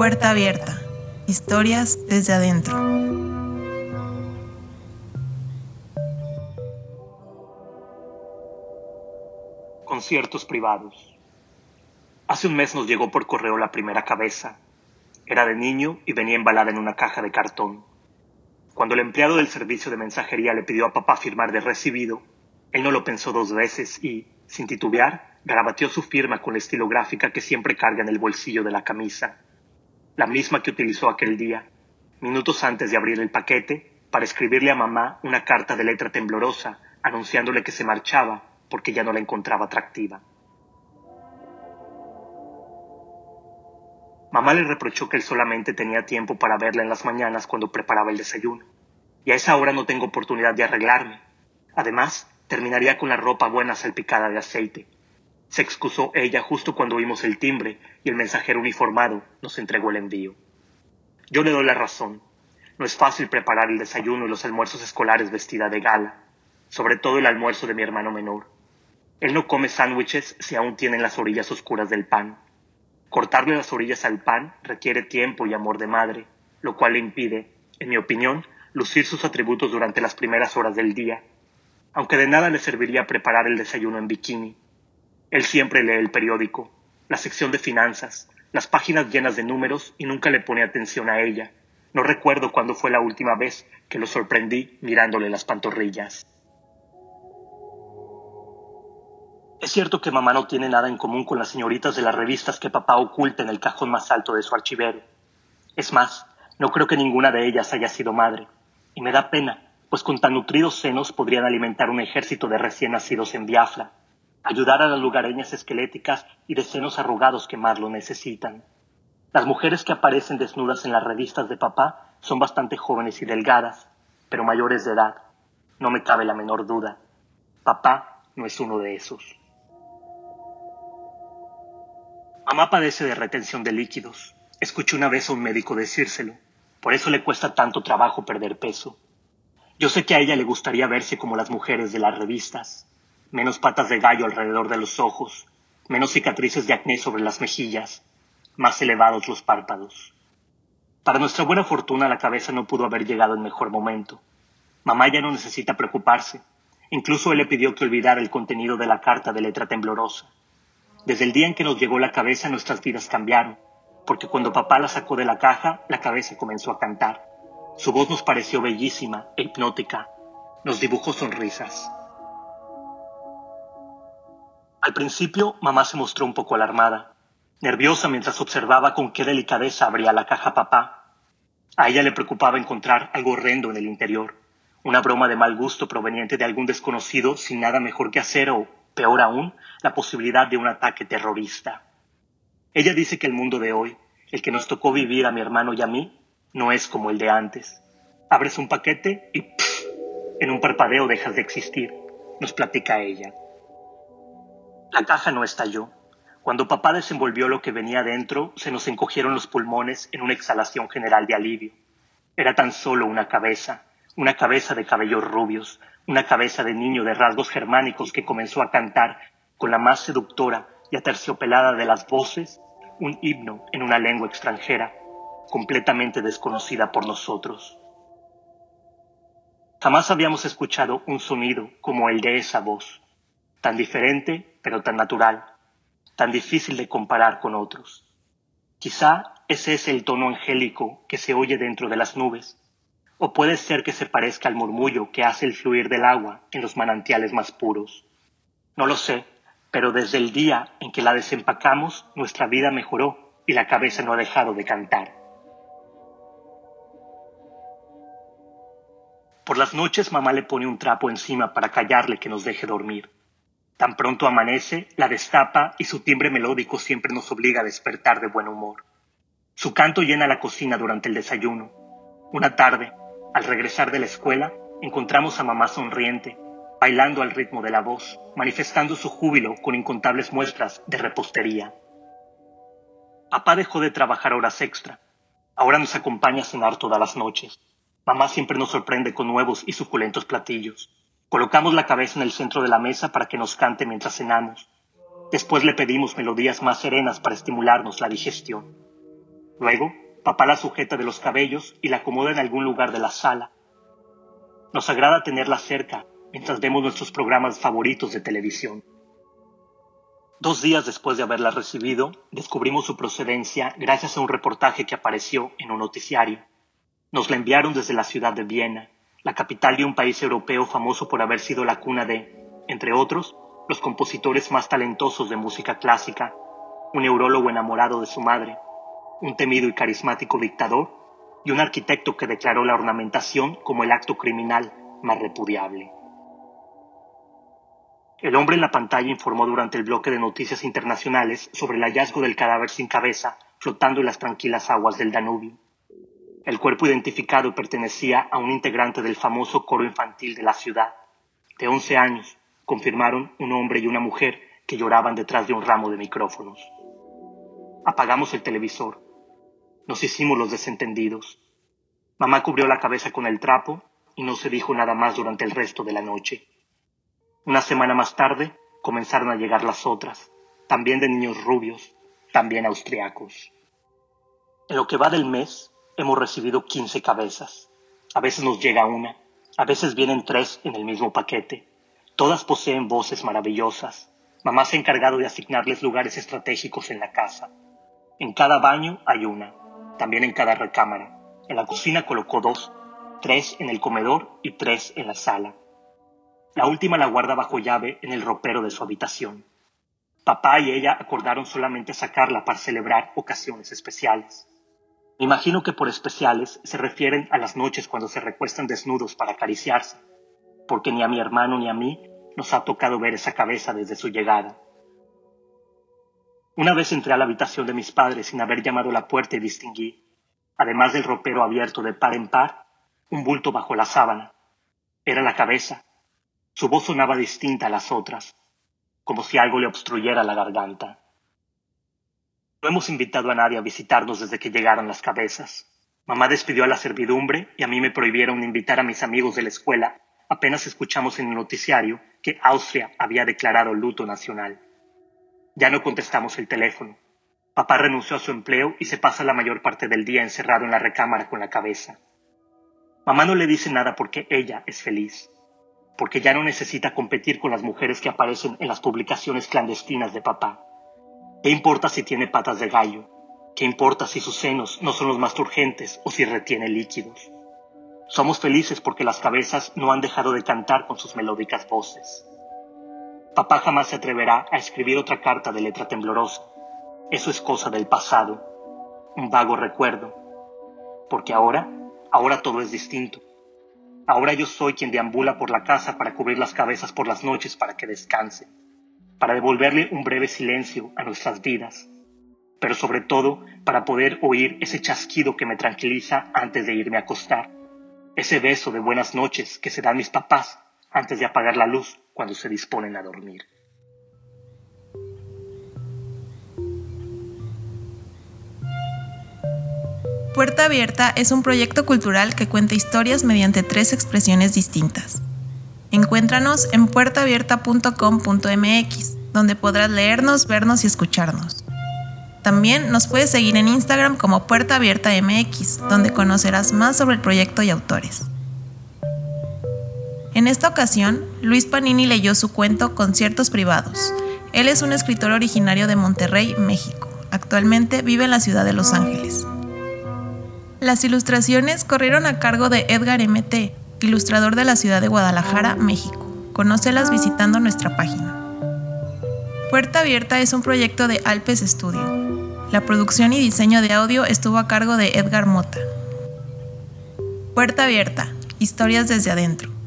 Puerta abierta. Historias desde adentro. Conciertos privados. Hace un mes nos llegó por correo la primera cabeza. Era de niño y venía embalada en una caja de cartón. Cuando el empleado del servicio de mensajería le pidió a papá firmar de recibido, él no lo pensó dos veces y, sin titubear, garabateó su firma con la estilográfica que siempre carga en el bolsillo de la camisa, la misma que utilizó aquel día, minutos antes de abrir el paquete, para escribirle a mamá una carta de letra temblorosa anunciándole que se marchaba porque ya no la encontraba atractiva. Mamá le reprochó que él solamente tenía tiempo para verla en las mañanas cuando preparaba el desayuno, y a esa hora no tengo oportunidad de arreglarme. Además, terminaría con la ropa buena salpicada de aceite. Se excusó ella justo cuando oímos el timbre y el mensajero uniformado nos entregó el envío. Yo le doy la razón. No es fácil preparar el desayuno y los almuerzos escolares vestida de gala, sobre todo el almuerzo de mi hermano menor. Él no come sándwiches si aún tienen las orillas oscuras del pan. Cortarle las orillas al pan requiere tiempo y amor de madre, lo cual le impide, en mi opinión, lucir sus atributos durante las primeras horas del día aunque de nada le serviría preparar el desayuno en bikini. Él siempre lee el periódico, la sección de finanzas, las páginas llenas de números y nunca le pone atención a ella. No recuerdo cuándo fue la última vez que lo sorprendí mirándole las pantorrillas. Es cierto que mamá no tiene nada en común con las señoritas de las revistas que papá oculta en el cajón más alto de su archivero. Es más, no creo que ninguna de ellas haya sido madre. Y me da pena, pues con tan nutridos senos podrían alimentar un ejército de recién nacidos en Biafra, ayudar a las lugareñas esqueléticas y de senos arrugados que más lo necesitan. Las mujeres que aparecen desnudas en las revistas de papá son bastante jóvenes y delgadas, pero mayores de edad. No me cabe la menor duda. Papá no es uno de esos. Mamá padece de retención de líquidos. Escuché una vez a un médico decírselo. Por eso le cuesta tanto trabajo perder peso. Yo sé que a ella le gustaría verse como las mujeres de las revistas, menos patas de gallo alrededor de los ojos, menos cicatrices de acné sobre las mejillas, más elevados los párpados. Para nuestra buena fortuna la cabeza no pudo haber llegado en mejor momento. Mamá ya no necesita preocuparse. Incluso él le pidió que olvidara el contenido de la carta de letra temblorosa. Desde el día en que nos llegó la cabeza nuestras vidas cambiaron, porque cuando papá la sacó de la caja, la cabeza comenzó a cantar. Su voz nos pareció bellísima e hipnótica. Nos dibujó sonrisas. Al principio, mamá se mostró un poco alarmada, nerviosa mientras observaba con qué delicadeza abría la caja papá. A ella le preocupaba encontrar algo horrendo en el interior, una broma de mal gusto proveniente de algún desconocido sin nada mejor que hacer o, peor aún, la posibilidad de un ataque terrorista. Ella dice que el mundo de hoy, el que nos tocó vivir a mi hermano y a mí, no es como el de antes. Abres un paquete y en un parpadeo dejas de existir, nos platica ella. La caja no estalló. Cuando papá desenvolvió lo que venía dentro, se nos encogieron los pulmones en una exhalación general de alivio. Era tan solo una cabeza, una cabeza de cabellos rubios, una cabeza de niño de rasgos germánicos que comenzó a cantar con la más seductora y aterciopelada de las voces un himno en una lengua extranjera completamente desconocida por nosotros. Jamás habíamos escuchado un sonido como el de esa voz, tan diferente pero tan natural, tan difícil de comparar con otros. Quizá ese es el tono angélico que se oye dentro de las nubes, o puede ser que se parezca al murmullo que hace el fluir del agua en los manantiales más puros. No lo sé, pero desde el día en que la desempacamos, nuestra vida mejoró y la cabeza no ha dejado de cantar. Por las noches mamá le pone un trapo encima para callarle que nos deje dormir. Tan pronto amanece, la destapa y su timbre melódico siempre nos obliga a despertar de buen humor. Su canto llena la cocina durante el desayuno. Una tarde, al regresar de la escuela, encontramos a mamá sonriente, bailando al ritmo de la voz, manifestando su júbilo con incontables muestras de repostería. Papá dejó de trabajar horas extra. Ahora nos acompaña a cenar todas las noches. Mamá siempre nos sorprende con nuevos y suculentos platillos. Colocamos la cabeza en el centro de la mesa para que nos cante mientras cenamos. Después le pedimos melodías más serenas para estimularnos la digestión. Luego, papá la sujeta de los cabellos y la acomoda en algún lugar de la sala. Nos agrada tenerla cerca mientras vemos nuestros programas favoritos de televisión. Dos días después de haberla recibido, descubrimos su procedencia gracias a un reportaje que apareció en un noticiario. Nos la enviaron desde la ciudad de Viena, la capital de un país europeo famoso por haber sido la cuna de, entre otros, los compositores más talentosos de música clásica, un neurólogo enamorado de su madre, un temido y carismático dictador y un arquitecto que declaró la ornamentación como el acto criminal más repudiable. El hombre en la pantalla informó durante el bloque de noticias internacionales sobre el hallazgo del cadáver sin cabeza flotando en las tranquilas aguas del Danubio. El cuerpo identificado pertenecía a un integrante del famoso coro infantil de la ciudad. De 11 años, confirmaron un hombre y una mujer que lloraban detrás de un ramo de micrófonos. Apagamos el televisor. Nos hicimos los desentendidos. Mamá cubrió la cabeza con el trapo y no se dijo nada más durante el resto de la noche. Una semana más tarde comenzaron a llegar las otras, también de niños rubios, también austriacos. En lo que va del mes, hemos recibido 15 cabezas. A veces nos llega una, a veces vienen tres en el mismo paquete. Todas poseen voces maravillosas. Mamá se ha encargado de asignarles lugares estratégicos en la casa. En cada baño hay una, también en cada recámara. En la cocina colocó dos, tres en el comedor y tres en la sala. La última la guarda bajo llave en el ropero de su habitación. Papá y ella acordaron solamente sacarla para celebrar ocasiones especiales. Me imagino que por especiales se refieren a las noches cuando se recuestan desnudos para acariciarse, porque ni a mi hermano ni a mí nos ha tocado ver esa cabeza desde su llegada. Una vez entré a la habitación de mis padres sin haber llamado a la puerta y distinguí, además del ropero abierto de par en par, un bulto bajo la sábana. Era la cabeza, su voz sonaba distinta a las otras, como si algo le obstruyera la garganta. No hemos invitado a nadie a visitarnos desde que llegaron las cabezas. Mamá despidió a la servidumbre y a mí me prohibieron invitar a mis amigos de la escuela apenas escuchamos en el noticiario que Austria había declarado luto nacional. Ya no contestamos el teléfono. Papá renunció a su empleo y se pasa la mayor parte del día encerrado en la recámara con la cabeza. Mamá no le dice nada porque ella es feliz porque ya no necesita competir con las mujeres que aparecen en las publicaciones clandestinas de papá. ¿Qué importa si tiene patas de gallo? ¿Qué importa si sus senos no son los más turgentes o si retiene líquidos? Somos felices porque las cabezas no han dejado de cantar con sus melódicas voces. Papá jamás se atreverá a escribir otra carta de letra temblorosa. Eso es cosa del pasado, un vago recuerdo. Porque ahora, ahora todo es distinto. Ahora yo soy quien deambula por la casa para cubrir las cabezas por las noches para que descanse, para devolverle un breve silencio a nuestras vidas, pero sobre todo para poder oír ese chasquido que me tranquiliza antes de irme a acostar, ese beso de buenas noches que se dan mis papás antes de apagar la luz cuando se disponen a dormir. Puerta Abierta es un proyecto cultural que cuenta historias mediante tres expresiones distintas. Encuéntranos en puertaabierta.com.mx, donde podrás leernos, vernos y escucharnos. También nos puedes seguir en Instagram como Puerta Abierta MX, donde conocerás más sobre el proyecto y autores. En esta ocasión, Luis Panini leyó su cuento Conciertos Privados. Él es un escritor originario de Monterrey, México. Actualmente vive en la ciudad de Los Ángeles. Las ilustraciones corrieron a cargo de Edgar MT, ilustrador de la ciudad de Guadalajara, México. Conócelas visitando nuestra página. Puerta Abierta es un proyecto de Alpes Studio. La producción y diseño de audio estuvo a cargo de Edgar Mota. Puerta Abierta, historias desde adentro.